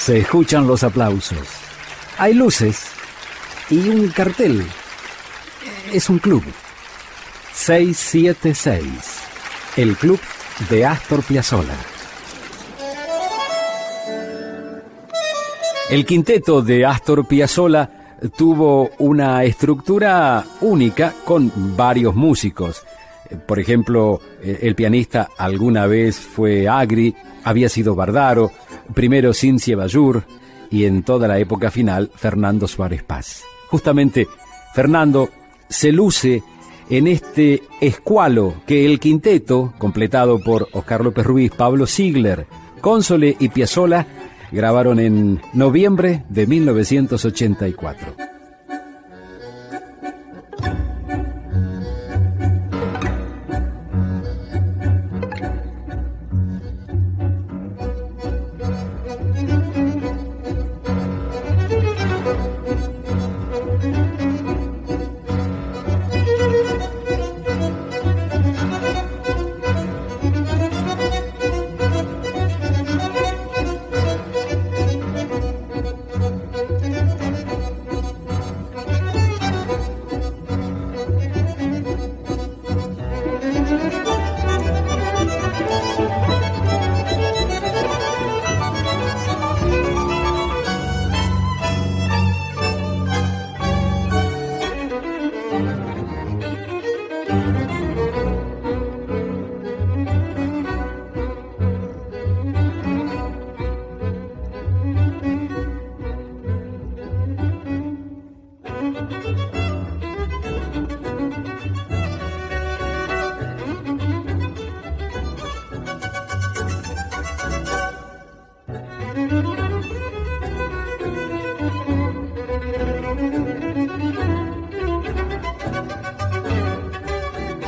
Se escuchan los aplausos. Hay luces y un cartel. Es un club. 676. El club de Astor Piazzolla. El quinteto de Astor Piazzolla tuvo una estructura única con varios músicos. Por ejemplo, eh, el pianista alguna vez fue Agri, había sido Bardaro, primero Cincia Bayur y en toda la época final Fernando Suárez Paz. Justamente Fernando se luce en este escualo que el quinteto, completado por Oscar López Ruiz, Pablo Ziegler, Console y Piazzolla, grabaron en noviembre de 1984.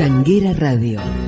Tanguera Radio.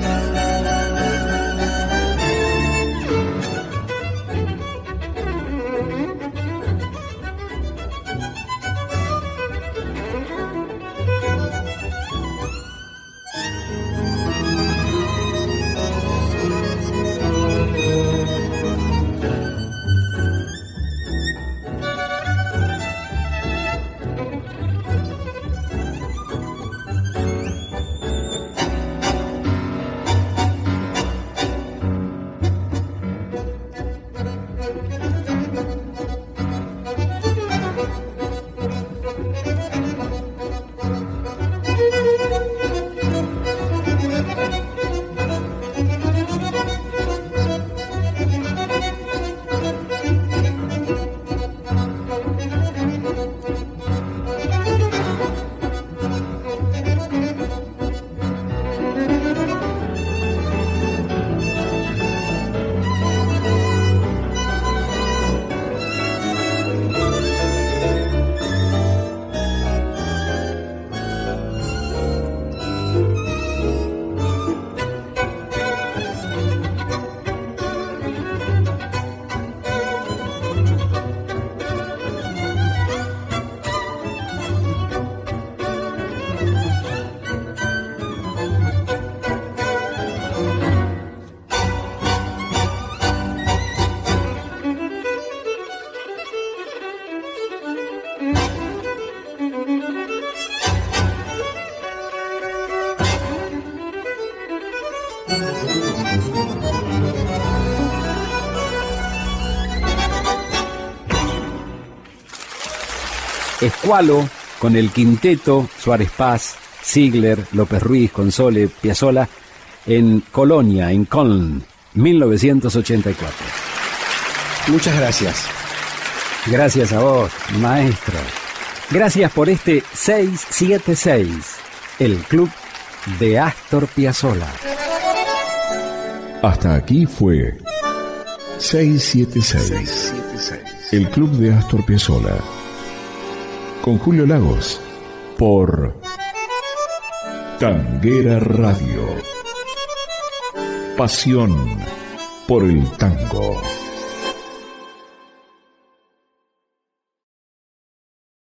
Escualo con el quinteto Suárez Paz, Ziegler, López Ruiz, Console, Piazzola en Colonia, en Köln, 1984. Muchas gracias. Gracias a vos, maestro. Gracias por este 676, el club de Astor Piazzolla. Hasta aquí fue 676, el club de Astor Piazzolla con Julio Lagos por Tanguera Radio. Pasión por el tango.